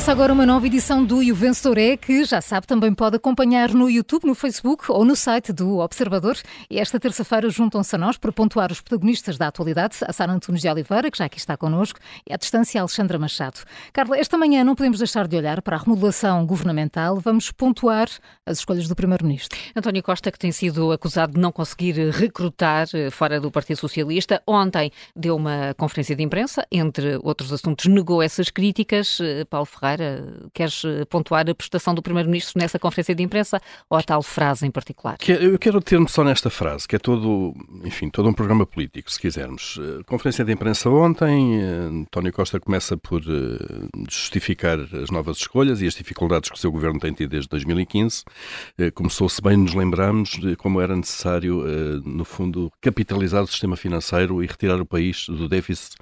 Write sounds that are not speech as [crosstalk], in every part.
Começa agora uma nova edição do E o Vencedor é, que já sabe também pode acompanhar no YouTube, no Facebook ou no site do Observador. E esta terça-feira juntam-se a nós para pontuar os protagonistas da atualidade, a Sara Antunes de Oliveira, que já aqui está connosco, e à distância Alexandra Machado. Carla, esta manhã não podemos deixar de olhar para a remodelação governamental. Vamos pontuar as escolhas do Primeiro-Ministro. António Costa, que tem sido acusado de não conseguir recrutar eh, fora do Partido Socialista, ontem deu uma conferência de imprensa, entre outros assuntos, negou essas críticas. Eh, Paulo Ferreira, queres eh, pontuar a prestação do Primeiro-Ministro nessa conferência de imprensa ou a tal frase em particular? Eu quero ter-me só nesta frase, que é todo, enfim, todo um programa político, se quisermos. Eh, conferência de imprensa ontem, eh, António Costa começa por justificar as novas escolhas e as dificuldades que o seu governo tem tido desde 2015. Começou-se bem, nos lembramos de como era necessário, no fundo, capitalizar o sistema financeiro e retirar o país do déficit,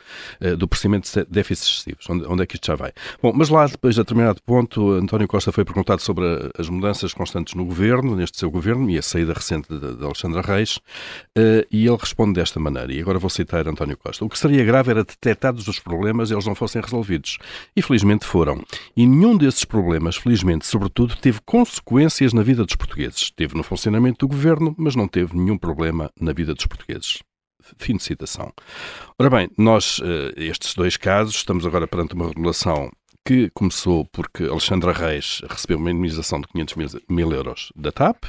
do procedimento de déficits excessivos. Onde é que isto já vai? Bom, mas lá, depois de determinado ponto, António Costa foi perguntado sobre as mudanças constantes no governo, neste seu governo, e a saída recente de, de Alexandra Reis, uh, e ele responde desta maneira, e agora vou citar António Costa. O que seria grave era detectados os problemas e eles não fossem resolvidos. E felizmente foram. E nenhum desses problemas, felizmente, sobretudo, teve consequências na vida dos portugueses. Teve no funcionamento do governo, mas não teve nenhum problema na vida dos portugueses. Fim de citação. Ora bem, nós, eh, estes dois casos, estamos agora perante uma regulação que começou porque Alexandra Reis recebeu uma indemnização de 500 mil, mil euros da TAP.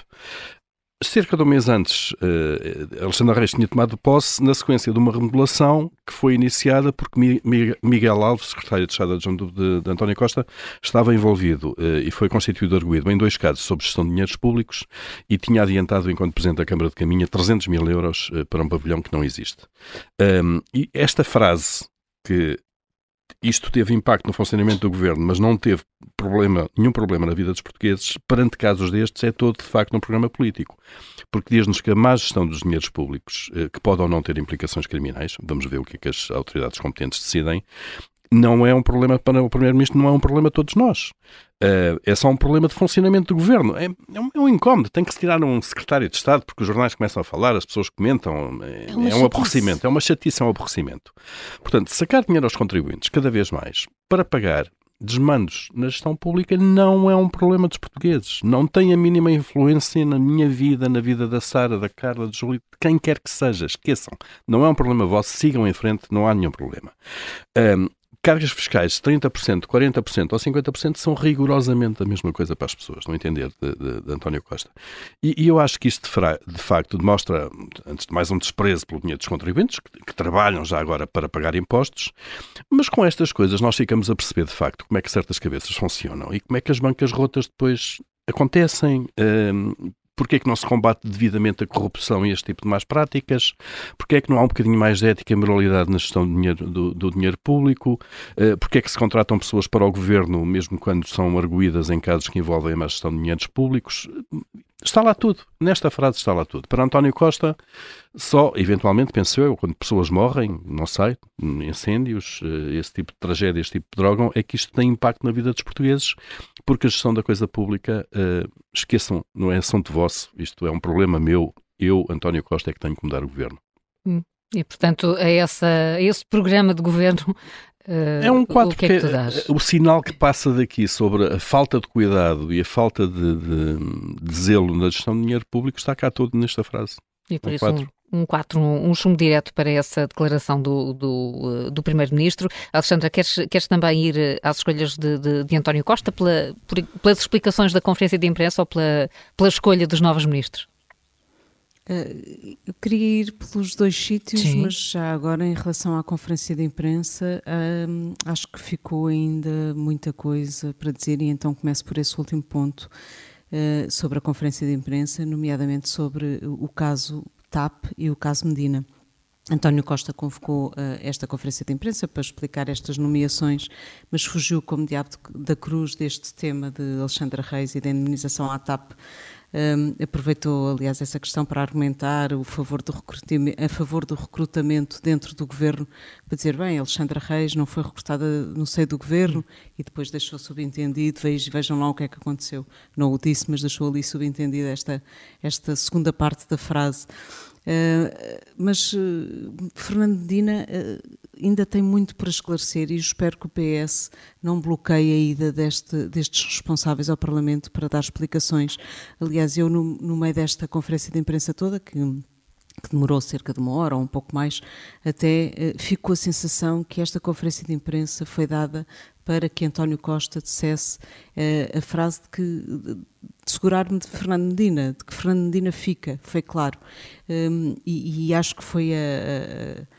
Cerca de um mês antes, uh, Alexandra Reis tinha tomado posse na sequência de uma remodelação que foi iniciada porque Miguel Alves, secretário de Estado adjunto de, de António Costa, estava envolvido uh, e foi constituído arguído em dois casos sobre gestão de dinheiros públicos e tinha adiantado, enquanto Presidente da Câmara de Caminha, 300 mil euros uh, para um pavilhão que não existe. Um, e esta frase que isto teve impacto no funcionamento do governo, mas não teve problema, nenhum problema na vida dos portugueses, perante casos destes, é todo, de facto, um programa político. Porque diz-nos que a má gestão dos dinheiros públicos, eh, que pode ou não ter implicações criminais, vamos ver o que é que as autoridades competentes decidem, não é um problema para o Primeiro-Ministro, não é um problema de todos nós. Uh, é só um problema de funcionamento do governo. É, é, um, é, um, incómodo. Tem que se tirar um secretário de Estado porque os jornais começam a falar, as pessoas comentam. É, é, é um aborrecimento. É uma chatice, é um aborrecimento. Portanto, sacar dinheiro aos contribuintes cada vez mais para pagar desmandos na gestão pública não é um problema dos portugueses. Não tem a mínima influência na minha vida, na vida da Sara, da Carla, de Júlio, de quem quer que seja. Esqueçam. Não é um problema vosso. Sigam em frente. Não há nenhum problema. Um, cargas fiscais de 30%, 40% ou 50% são rigorosamente a mesma coisa para as pessoas, no entender de, de, de António Costa. E, e, eu acho que isto de, de, facto demonstra, antes de mais, um desprezo pelo dinheiro dos contribuintes, que, que, trabalham já agora para pagar impostos, mas com estas coisas nós ficamos a perceber de facto como é que certas cabeças funcionam e como é que as bancas rotas depois acontecem, hum, Porquê é que não se combate devidamente a corrupção e este tipo de más práticas? Porquê é que não há um bocadinho mais de ética e moralidade na gestão do dinheiro, do, do dinheiro público? Uh, Porquê é que se contratam pessoas para o governo, mesmo quando são arguídas em casos que envolvem a má gestão de dinheiros públicos? Está lá tudo. Nesta frase está lá tudo. Para António Costa, só, eventualmente, penso eu, quando pessoas morrem, não sei, incêndios, eh, esse tipo de tragédia, este tipo de droga, é que isto tem impacto na vida dos portugues, porque a gestão da coisa pública, uh, esqueçam, não é assunto vosso, isto é um problema meu, eu, António Costa, é que tenho que mudar o governo. Hum. E, portanto, a, essa, a esse programa de governo Uh, é um quadro o que, é que o sinal que passa daqui sobre a falta de cuidado e a falta de, de, de zelo na gestão de dinheiro público está cá todo nesta frase. E por um isso quadro. um, um quatro, um, um chumbo direto para essa declaração do, do, eh, do Primeiro-Ministro. Alexandra, queres, queres também ir eh, às escolhas de, de, de António Costa pela, por, pelas explicações da conferência de imprensa ou pela, pela escolha dos novos ministros? Uh, eu queria ir pelos dois sítios, Sim. mas já agora em relação à conferência de imprensa, uh, acho que ficou ainda muita coisa para dizer e então começo por esse último ponto uh, sobre a conferência de imprensa, nomeadamente sobre o caso TAP e o caso Medina. António Costa convocou esta conferência de imprensa para explicar estas nomeações, mas fugiu como diabo da cruz deste tema de Alexandra Reis e da indemnização à TAP um, aproveitou, aliás, essa questão para argumentar o favor do a favor do recrutamento dentro do governo, para dizer, bem, Alexandra Reis não foi recrutada no seio do governo e depois deixou subentendido, vejam lá o que é que aconteceu. Não o disse, mas deixou ali subentendida esta, esta segunda parte da frase. Uh, mas uh, Fernando uh, ainda tem muito para esclarecer e espero que o PS não bloqueie a ida deste, destes responsáveis ao Parlamento para dar explicações. Aliás, eu, no, no meio desta conferência de imprensa toda, que que demorou cerca de uma hora ou um pouco mais, até eh, ficou a sensação que esta conferência de imprensa foi dada para que António Costa dissesse uh, a frase de que de segurar-me de Fernando Medina, de que Fernando Medina fica, foi claro. Um, e, e, acho que foi a, a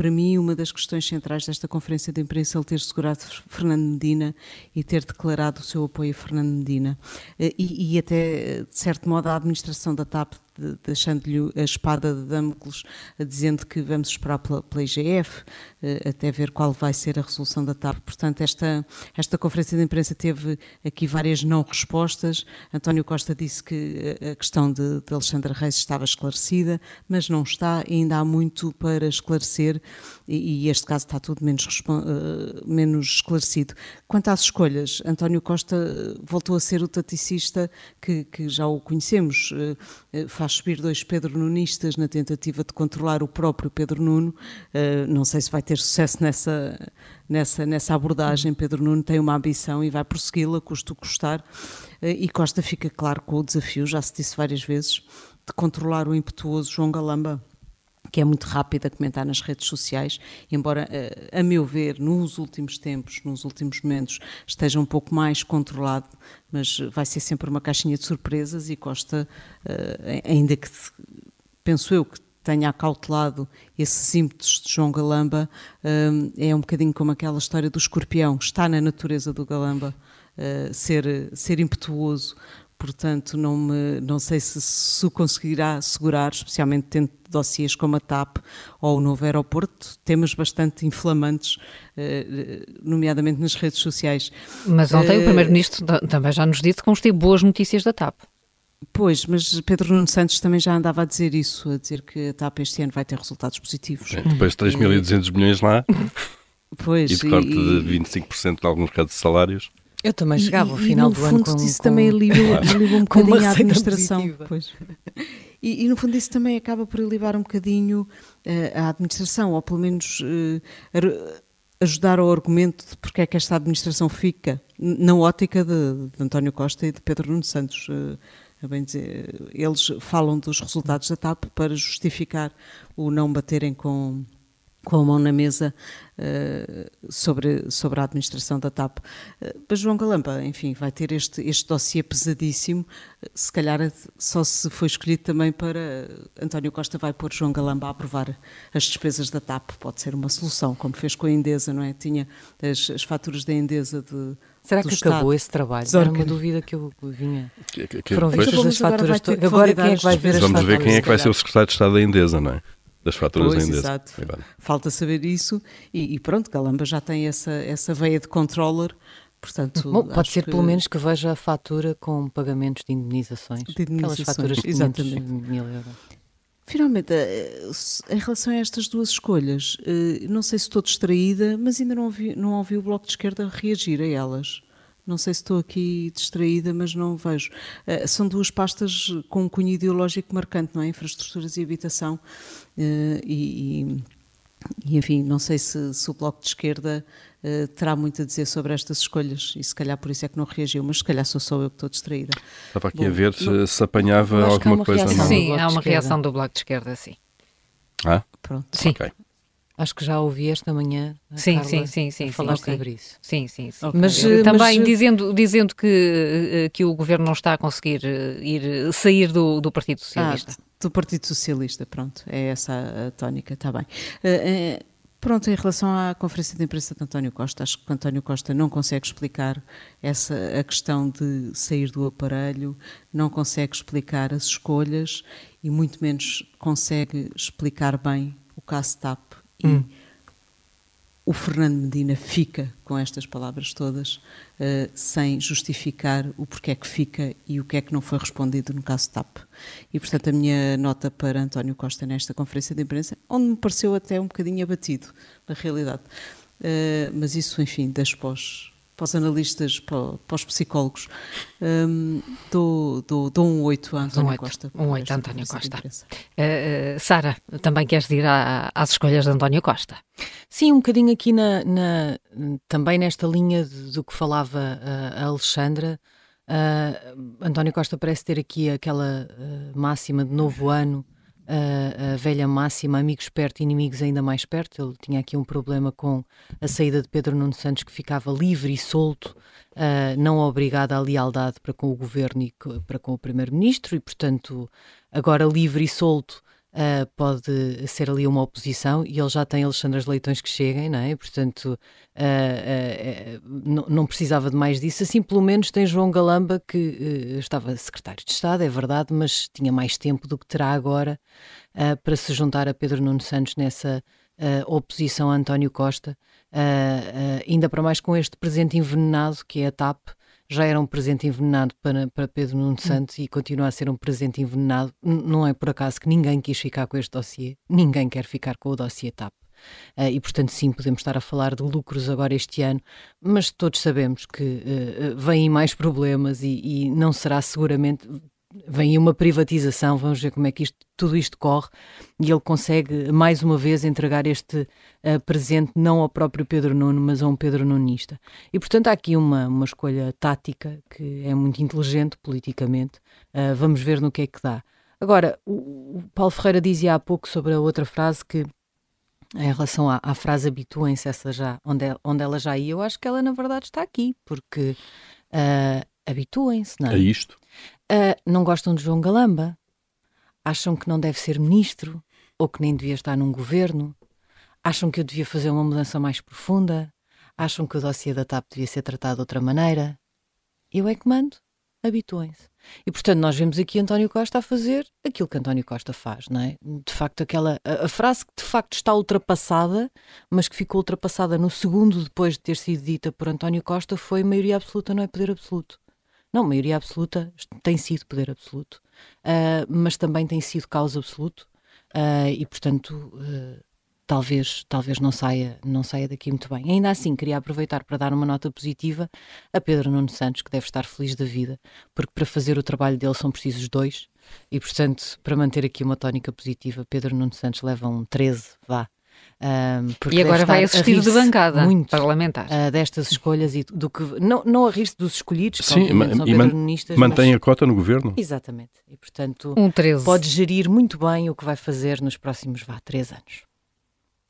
para mim, uma das questões centrais desta conferência de imprensa é ele ter segurado Fernando Medina e ter declarado o seu apoio a Fernando Medina. Eh, e, e até, de certo modo, a administração da TAP deixando-lhe a espada de Damocles, dizendo que vamos esperar pela, pela IGF, eh, até ver qual vai ser a resolução da TAP. Portanto, esta, esta conferência de imprensa teve aqui várias não respostas. António Costa disse que a questão de, de Alexandra Reis estava esclarecida, mas não está, ainda há muito para esclarecer, e, e este caso está tudo menos, uh, menos esclarecido. Quanto às escolhas, António Costa voltou a ser o taticista que, que já o conhecemos, uh, subir dois Pedro Nunistas na tentativa de controlar o próprio Pedro Nuno. Uh, não sei se vai ter sucesso nessa, nessa, nessa abordagem. Pedro Nuno tem uma ambição e vai persegui-la, custo custar. Uh, e Costa fica claro com o desafio, já se disse várias vezes, de controlar o impetuoso João Galamba que é muito rápido a comentar nas redes sociais, embora, eh, a meu ver, nos últimos tempos, nos últimos momentos, esteja um pouco mais controlado, mas vai ser sempre uma caixinha de surpresas e Costa, eh, ainda que penso eu que tenha acautelado esses ímpetos de João Galamba, eh, é um bocadinho como aquela história do escorpião, está na natureza do Galamba ser, ser impetuoso, portanto não, me, não sei se, se conseguirá segurar, especialmente tendo dossiês como a TAP ou o novo aeroporto, temas bastante inflamantes, eh, nomeadamente nas redes sociais. Mas ontem uh, o Primeiro-Ministro também já nos disse que vamos ter boas notícias da TAP. Pois, mas Pedro Nuno Santos também já andava a dizer isso, a dizer que a TAP este ano vai ter resultados positivos. É, depois de 3.200 milhões lá pois, e de corte e, de 25% de alguns casos de salários. Eu também chegava ao final do ano com... isso com, também [laughs] alivia um bocadinho a administração. [laughs] E, e, no fundo isso também acaba por aliviar um bocadinho uh, a administração, ou pelo menos uh, ajudar ao argumento de porque é que esta administração fica, na ótica de, de António Costa e de Pedro Nuno Santos. Uh, bem dizer, eles falam dos resultados da TAP para justificar o não baterem com com a mão na mesa uh, sobre, sobre a administração da TAP. Uh, mas João Galamba, enfim, vai ter este, este dossiê pesadíssimo, uh, se calhar só se foi escolhido também para António Costa vai pôr João Galamba a aprovar as despesas da TAP, pode ser uma solução, como fez com a Endesa, não é? Tinha as, as faturas da Endesa de Será que Estado. acabou esse trabalho? Era uma dúvida que eu vinha. Que, que, Foram vistas as faturas todas. Agora quem é que vai ver as Vamos faturas? Vamos ver quem é que vai ser o secretário de Estado da Endesa, não é? Das faturas pois, ainda. Exato. Falta saber isso e, e, pronto, Galamba já tem essa, essa veia de controller. Portanto, Bom, pode ser que... pelo menos que veja a fatura com pagamentos de indenizações. De indenizações, Aquelas faturas de exatamente. mil euros. Finalmente, eh, em relação a estas duas escolhas, eh, não sei se estou distraída, mas ainda não ouvi, não ouvi o Bloco de Esquerda reagir a elas. Não sei se estou aqui distraída, mas não vejo. Uh, são duas pastas com um cunho ideológico marcante, não é? Infraestruturas e habitação. Uh, e, e, enfim, não sei se, se o Bloco de Esquerda uh, terá muito a dizer sobre estas escolhas e se calhar por isso é que não reagiu, mas se calhar sou só eu que estou distraída. Estava aqui Bom, a ver se, se apanhava alguma coisa. Reação, sim, há uma reação do Bloco de Esquerda, sim. Ah? Pronto. Sim. Okay. Acho que já ouvi esta manhã sim, Carla sim, sim, sim, falar sim, sobre isso. Sim, sim, sim. Okay. Mas uh, também mas... dizendo, dizendo que, uh, que o governo não está a conseguir uh, ir, sair do, do Partido Socialista. Ah, do Partido Socialista, pronto, é essa a, tónica, está bem. Pronto, em relação à conferência de imprensa de António Costa, acho que António Costa não consegue explicar essa a questão de sair do aparelho, não consegue explicar as escolhas e muito menos consegue explicar bem o caso TAP e hum. o Fernando Medina fica com estas palavras todas, uh, sem justificar o porquê é que fica e o que é que não foi respondido no caso TAP. E, portanto, a minha nota para António Costa nesta conferência de imprensa, onde me pareceu até um bocadinho abatido, na realidade. Uh, mas isso, enfim, das pós para os analistas, para, para os psicólogos. Um, dou, dou, dou um 8 a António um 8, Costa. Um 8 a António Costa. Uh, uh, Sara, também queres ir à, às escolhas de António Costa? Sim, um bocadinho aqui na, na também nesta linha do que falava a Alexandra. Uh, António Costa parece ter aqui aquela máxima de novo ano a, a, velha máxima, amigos perto, inimigos ainda mais perto. Ele tinha aqui um problema com a saída de Pedro Nuno Santos, que ficava livre e solto, uh, não obrigado à lealdade para com o governo e para com o primeiro-ministro, e portanto, agora livre e solto, Uh, pode ser ali uma oposição e ele já tem Alexandre Leitões que cheguem, não é? Portanto, uh, uh, não precisava de mais disso. Assim, pelo menos tem João Galamba, que estava secretário de Estado, é verdade, mas tinha mais tempo do que terá agora para se juntar a Pedro Nuno Santos nessa oposição a António Costa, ainda para mais com este presente envenenado que é a TAP já era um presente envenenado para, para Pedro Nuno hum. Santos e continua a ser um presente envenenado. Não é por acaso que ninguém quis ficar com este dossiê, ninguém quer ficar com o dossiê TAP. Uh, e, portanto, sim, podemos estar a falar de lucros agora este ano, mas todos sabemos que uh, vêm mais problemas e, e, não será seguramente vem uma privatização, vamos ver como é que isto, tudo isto corre, e ele consegue mais uma vez entregar este uh, presente não ao próprio Pedro Nuno, mas a um Pedro Nunista. E portanto há aqui uma, uma escolha tática que é muito inteligente politicamente, uh, vamos ver no que é que dá. Agora, o, o Paulo Ferreira dizia há pouco sobre a outra frase que em relação à, à frase habituem-se essa já, onde, onde ela já ia, eu acho que ela na verdade está aqui, porque uh, habituem-se, não é? É isto. Uh, não gostam de João Galamba? Acham que não deve ser ministro? Ou que nem devia estar num governo? Acham que eu devia fazer uma mudança mais profunda? Acham que o dossiê da TAP devia ser tratado de outra maneira? Eu é que mando. Habituem-se. E portanto, nós vemos aqui António Costa a fazer aquilo que António Costa faz, não é? De facto, aquela a, a, frase que de facto está ultrapassada, mas que ficou ultrapassada no segundo depois de ter sido dita por António Costa, foi maioria absoluta, não é poder absoluto. Não, maioria absoluta tem sido poder absoluto, uh, mas também tem sido causa absoluto uh, e, portanto, uh, talvez, talvez não, saia, não saia daqui muito bem. Ainda assim, queria aproveitar para dar uma nota positiva a Pedro Nuno Santos, que deve estar feliz da vida, porque para fazer o trabalho dele são precisos dois, e, portanto, para manter aqui uma tónica positiva, Pedro Nuno Santos leva um 13, vá, um, e agora vai assistir de bancada muito, parlamentar uh, destas escolhas e do que não, não a rir dos escolhidos, Sim, que são e man, mantém mas... a cota no governo. Exatamente. E portanto um 13. pode gerir muito bem o que vai fazer nos próximos vá, três anos.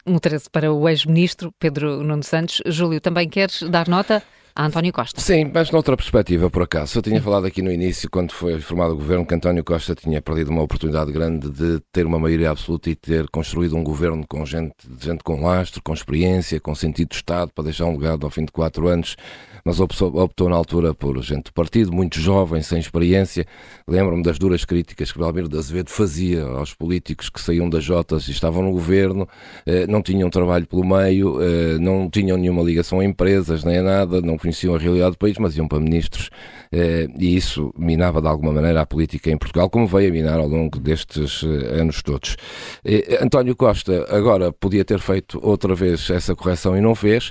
Um 13 para o ex-ministro Pedro Nuno Santos. Júlio, também queres dar nota? A António Costa. Sim, mas noutra perspectiva, por acaso. Eu tinha falado aqui no início, quando foi formado o governo, que António Costa tinha perdido uma oportunidade grande de ter uma maioria absoluta e ter construído um governo com gente, gente com lastro, com experiência, com sentido de Estado, para deixar um legado ao fim de quatro anos mas optou, optou na altura por gente do partido, muito jovem, sem experiência. Lembro-me das duras críticas que Belmiro de Azevedo fazia aos políticos que saíam das Jotas e estavam no governo, eh, não tinham trabalho pelo meio, eh, não tinham nenhuma ligação a empresas nem a nada, não conheciam a realidade do país, mas iam para ministros eh, e isso minava de alguma maneira a política em Portugal, como veio a minar ao longo destes anos todos. António Costa agora podia ter feito outra vez essa correção e não fez.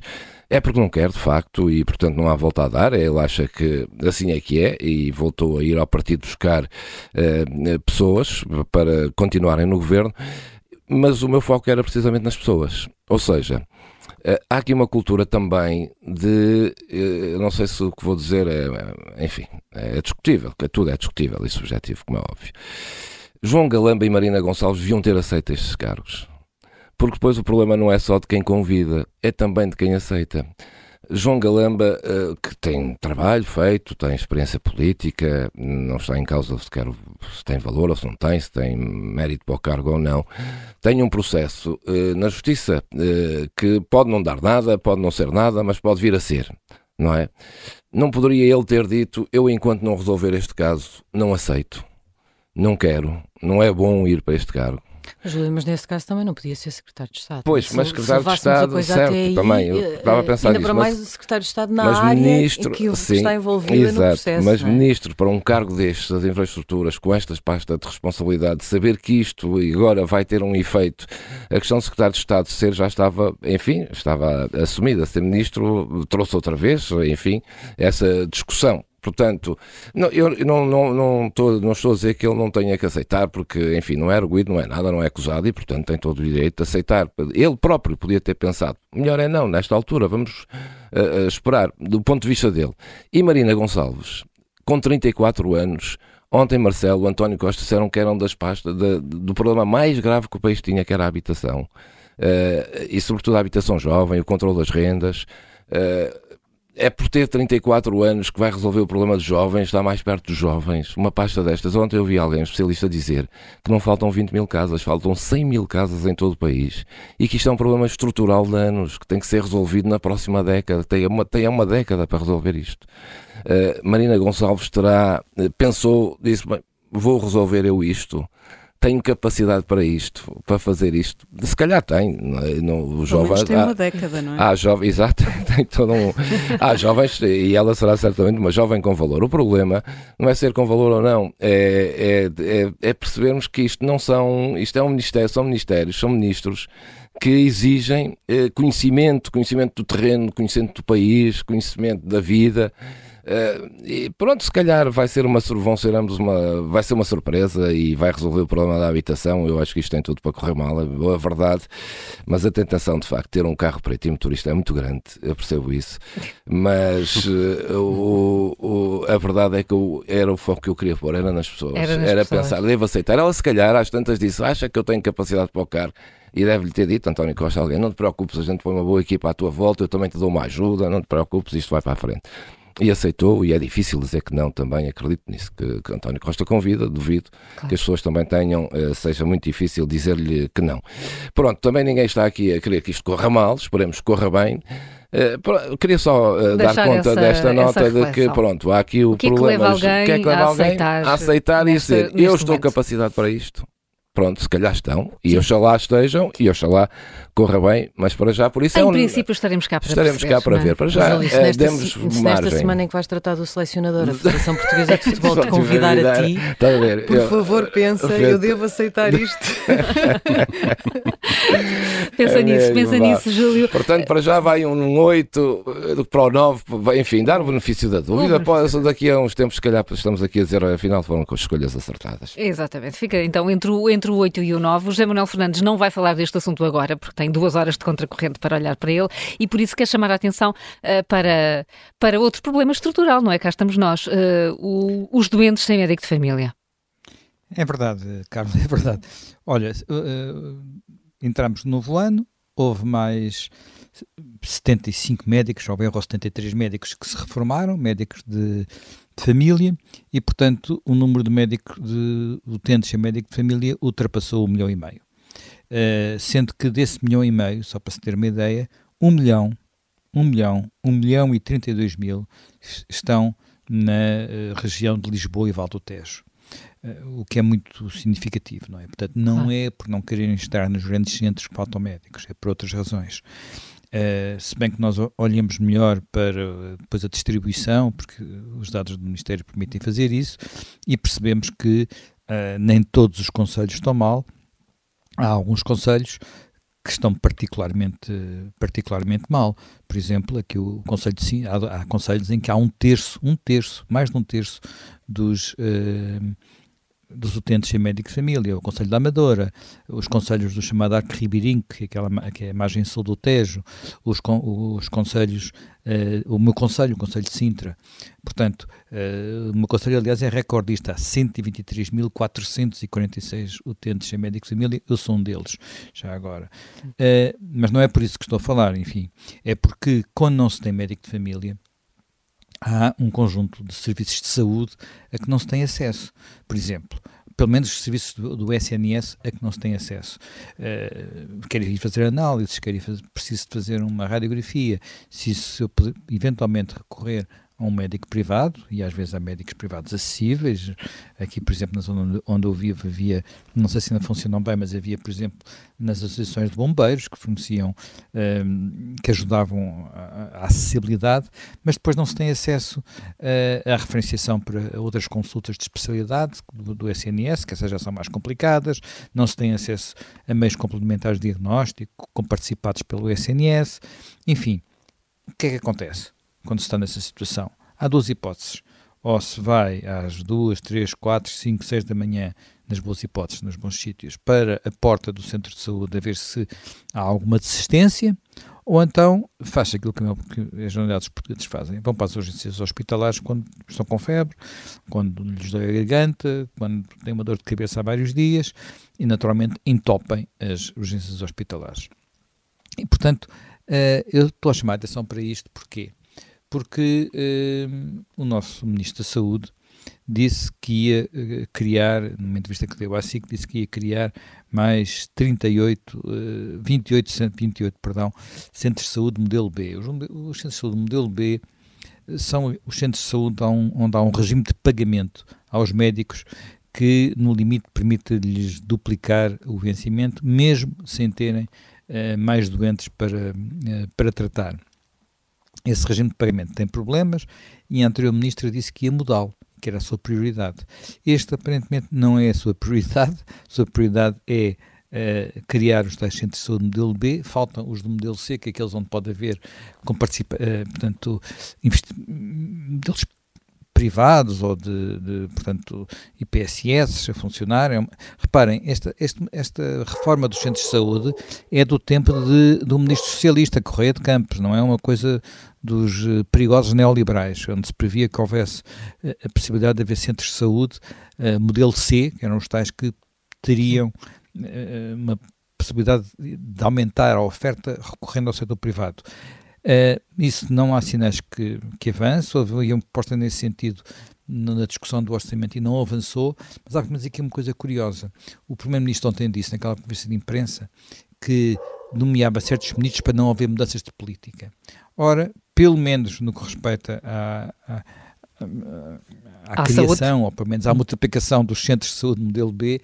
É porque não quer, de facto, e portanto não há volta a dar. Ele acha que assim é que é e voltou a ir ao partido buscar uh, pessoas para continuarem no governo. Mas o meu foco era precisamente nas pessoas. Ou seja, há aqui uma cultura também de. Uh, não sei se o que vou dizer é. Enfim, é discutível, tudo é discutível e subjetivo, como é óbvio. João Galamba e Marina Gonçalves deviam ter aceito estes cargos porque depois o problema não é só de quem convida, é também de quem aceita. João Galamba, eh, que tem trabalho feito, tem experiência política, não está em causa se, se tem valor ou se não tem, se tem mérito para o cargo ou não, tem um processo eh, na Justiça eh, que pode não dar nada, pode não ser nada, mas pode vir a ser, não é? Não poderia ele ter dito, eu enquanto não resolver este caso, não aceito, não quero, não é bom ir para este cargo. Júlio, mas nesse caso também não podia ser secretário de Estado. Pois, se, mas secretário de Estado, certo, aí, também, eu estava a pensar ainda nisso. para mais o secretário de Estado na área ministro, que sim, está envolvido exato, no processo. Mas é? ministro para um cargo destes, das infraestruturas, com estas pastas de responsabilidade, saber que isto agora vai ter um efeito, a questão do secretário de Estado ser já estava, enfim, estava assumida, ser ministro trouxe outra vez, enfim, essa discussão. Portanto, não, eu não, não, não, estou, não estou a dizer que ele não tenha que aceitar, porque, enfim, não é arguído, não é nada, não é acusado e, portanto, tem todo o direito de aceitar. Ele próprio podia ter pensado, melhor é não, nesta altura, vamos uh, esperar, do ponto de vista dele. E Marina Gonçalves, com 34 anos, ontem Marcelo, António Costa disseram que eram das pastas de, do problema mais grave que o país tinha, que era a habitação. Uh, e, sobretudo, a habitação jovem, o controle das rendas. Uh, é por ter 34 anos que vai resolver o problema dos jovens, está mais perto dos jovens. Uma pasta destas. Ontem eu vi alguém, um especialista, dizer que não faltam 20 mil casas, faltam 100 mil casas em todo o país e que isto é um problema estrutural de anos que tem que ser resolvido na próxima década. Tem uma, tem uma década para resolver isto. Uh, Marina Gonçalves terá, uh, pensou, disse: vou resolver eu isto tenho capacidade para isto, para fazer isto. Se calhar tem. Não, os jovens, tem uma há, década, não é? Há jovens, exato, [laughs] tem todo um. há jovens, e ela será certamente uma jovem com valor. O problema não é ser com valor ou não, é, é, é, é percebermos que isto não são. Isto é um ministério, são ministérios, são ministros que exigem eh, conhecimento, conhecimento do terreno, conhecimento do país, conhecimento da vida. Uh, e pronto, se calhar vai ser uma vão ser ambos uma vai ser uma surpresa e vai resolver o problema da habitação. Eu acho que isto tem tudo para correr mal, é a verdade. Mas a tentação de facto ter um carro preto e motorista é muito grande, eu percebo isso. Mas uh, [laughs] o, o, a verdade é que eu, era o foco que eu queria pôr, era nas pessoas. Era, nas era pessoas. pensar, devo aceitar. Ela se calhar às tantas disse, acha que eu tenho capacidade para o carro e deve-lhe ter dito, António Costa, alguém, não te preocupes, a gente põe uma boa equipa à tua volta, eu também te dou uma ajuda, não te preocupes, isto vai para a frente. E aceitou, e é difícil dizer que não também, acredito nisso, que, que António Costa convida, duvido claro. que as pessoas também tenham, uh, seja muito difícil dizer-lhe que não. Pronto, também ninguém está aqui a querer que isto corra mal, esperemos que corra bem. Uh, queria só uh, dar conta essa, desta nota de que, pronto, há aqui o, o que problema. É que leva alguém, que é que leva a, alguém aceitar a aceitar e dizer: Eu estou momento. capacidade para isto, pronto, se calhar estão, e oxalá estejam, e oxalá corra bem, mas para já, por isso em é um... princípio estaremos cá para Estaremos perceber, cá para é? ver, para já Mas, é, nesta, demos se, nesta semana em que vais tratar do selecionador, a Federação Portuguesa de [laughs] Futebol te convidar a ti, a ver? por eu, favor pensa, eu, eu devo aceitar isto. [laughs] pensa é nisso, mesmo, pensa vá. nisso, Júlio. Portanto, para já vai um 8 para o 9, enfim, dar o benefício da dúvida, após daqui a uns tempos, se calhar estamos aqui a dizer, afinal foram com as escolhas acertadas. Exatamente, fica então entre o, entre o 8 e o 9, o José Manuel Fernandes não vai falar deste assunto agora, porque tem duas horas de contracorrente para olhar para ele e por isso quer chamar a atenção uh, para, para outro problema estrutural, não é? Cá estamos nós, uh, o, os doentes sem médico de família. É verdade, Carlos, é verdade. Olha, uh, entramos no novo ano, houve mais 75 médicos, ou erro 73 médicos que se reformaram, médicos de, de família, e portanto o número de médicos de utentes em médico de família ultrapassou um milhão e meio. Uh, sendo que desse milhão e meio, só para se ter uma ideia, um milhão, um milhão, um milhão e 32 mil estão na uh, região de Lisboa e Val do Tejo. Uh, o que é muito significativo, não é? Portanto, não ah. é por não quererem estar nos grandes centros que faltam médicos, é por outras razões. Uh, se bem que nós olhamos melhor para depois a distribuição, porque os dados do Ministério permitem fazer isso, e percebemos que uh, nem todos os conselhos estão mal, há alguns conselhos que estão particularmente, particularmente mal. Por exemplo, aqui o Conselho de há, há conselhos em que há um terço, um terço, mais de um terço dos, uh, dos utentes em médico de família, o Conselho da Amadora, os conselhos do chamado Arco Ribeirinho, que é, aquela, que é a margem sul do Tejo, os, os conselhos, uh, o meu conselho, o Conselho de Sintra. Portanto, uh, o meu conselho, aliás, é recordista, há 123.446 utentes em médico de família, eu sou um deles, já agora. Uh, mas não é por isso que estou a falar, enfim, é porque quando não se tem médico de família, há um conjunto de serviços de saúde a que não se tem acesso. Por exemplo, pelo menos os serviços do, do, SNS a que não se tem acesso. Uh, ir fazer análises, quero ir fazer, preciso de fazer uma radiografia, se, se eu eventualmente recorrer a um médico privado, e às vezes há médicos privados acessíveis. Aqui, por exemplo, na zona onde eu vivo, havia, não sei se ainda funcionam bem, mas havia, por exemplo, nas associações de bombeiros que forneciam, um, que ajudavam à acessibilidade, mas depois não se tem acesso uh, à referenciação para outras consultas de especialidade do, do SNS, que essas já são mais complicadas, não se tem acesso a meios complementares de diagnóstico, participados pelo SNS, enfim. O que é que acontece quando se está nessa situação? Há duas hipóteses. Ou se vai às duas, três, quatro, cinco, seis da manhã, nas boas hipóteses, nos bons sítios, para a porta do centro de saúde a ver se há alguma desistência, ou então faz aquilo que, as unidades portuguesas fazem. Vão para as urgências hospitalares quando estão com febre, quando lhes dói a garganta, quando têm uma dor de cabeça há vários dias e, naturalmente, entopem as urgências hospitalares. E, portanto, uh, eu estou a chamar a atenção para isto, porquê? Porque uh, o nosso Ministro da Saúde disse que ia uh, criar, numa entrevista que deu à SIC, disse que ia criar mais 38, uh, 28, 28 perdão, centros de saúde modelo B. Os, os centros de saúde modelo B são os centros de saúde onde, há um regime de pagamento aos médicos que, no limite, permite-lhes duplicar o vencimento, mesmo sem terem uh, mais doentes para, para tratar. Esse regime de pagamento tem problemas e a anterior ministra disse que ia mudá-lo, que era a sua prioridade. Este, aparentemente, não é a sua prioridade. A sua prioridade é uh, criar os tais centros de saúde modelo B, faltam os do modelo C, que é aqueles onde pode haver, com participa, uh, portanto, modelos privados ou de, de portanto, IPSS a funcionar. É reparem, esta, esta, reforma dos centros de saúde é do tempo de, do ministro socialista, Correia de Campos, não é uma coisa dos eh, perigosos neoliberais, onde se previa que houvesse eh, a possibilidade de haver centros de saúde uh, modelo C, que eram os tais que teriam uma possibilidade de aumentar a oferta recorrendo ao setor privado. Uh, isso não há sinais que, que avance, houve uma proposta nesse sentido na discussão do orçamento e não avançou, mas há que dizer aqui uma coisa curiosa. O Primeiro-Ministro ontem disse, naquela conversa de imprensa, que nomeava certos ministros para não haver mudanças de política. Ora, pelo menos no que respeita à, à, à, à criação, saúde. ou pelo menos à multiplicação dos centros de saúde modelo B,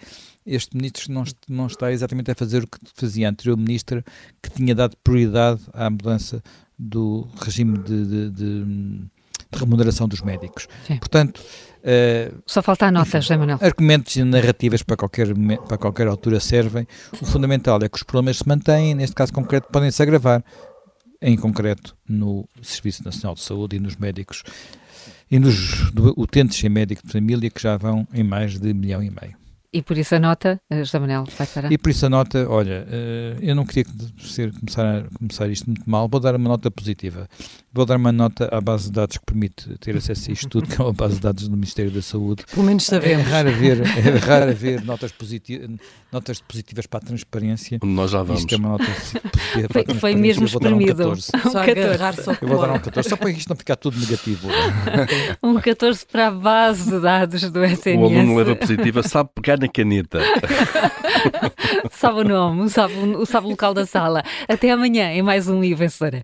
este ministro não, não está exatamente a fazer o que fazia a anterior ministra, que tinha dado prioridade à mudança do regime de, de, de, de remuneração dos médicos. Sim. Portanto, uh, só falta a nota, José Manuel. Argumentos e narrativas para qualquer, para qualquer altura servem. O fundamental é que os problemas se mantêm, neste caso concreto, podem se agravar, em concreto no Serviço Nacional de Saúde e nos médicos e nos utentes em médico de família que já vão em mais de milhão e meio. E por isso a nota, eh, José Manuel, vai parar? E por isso a nota, olha, eh, eu não queria ser, começar, começar isto muito mal, vou dar uma nota positiva. Vou dar uma nota à base de dados que permite ter acesso a isto tudo, que é a base de dados do Ministério da Saúde. Pelo menos sabemos. [laughs] É raro ver, é raro ver notas, positivas, notas positivas para a transparência. Nós já vamos. Isto é uma nota positiva para foi. Foi mesmo espremido. Um só agarrar só Eu vou dar um 14, só para isto não ficar tudo negativo. [laughs] um 14 para a base de dados do SNS. O aluno leva positiva, sabe pegar na caneta. [laughs] sabe o nome, sabe, sabe o local da sala. Até amanhã em mais um e Vencedora.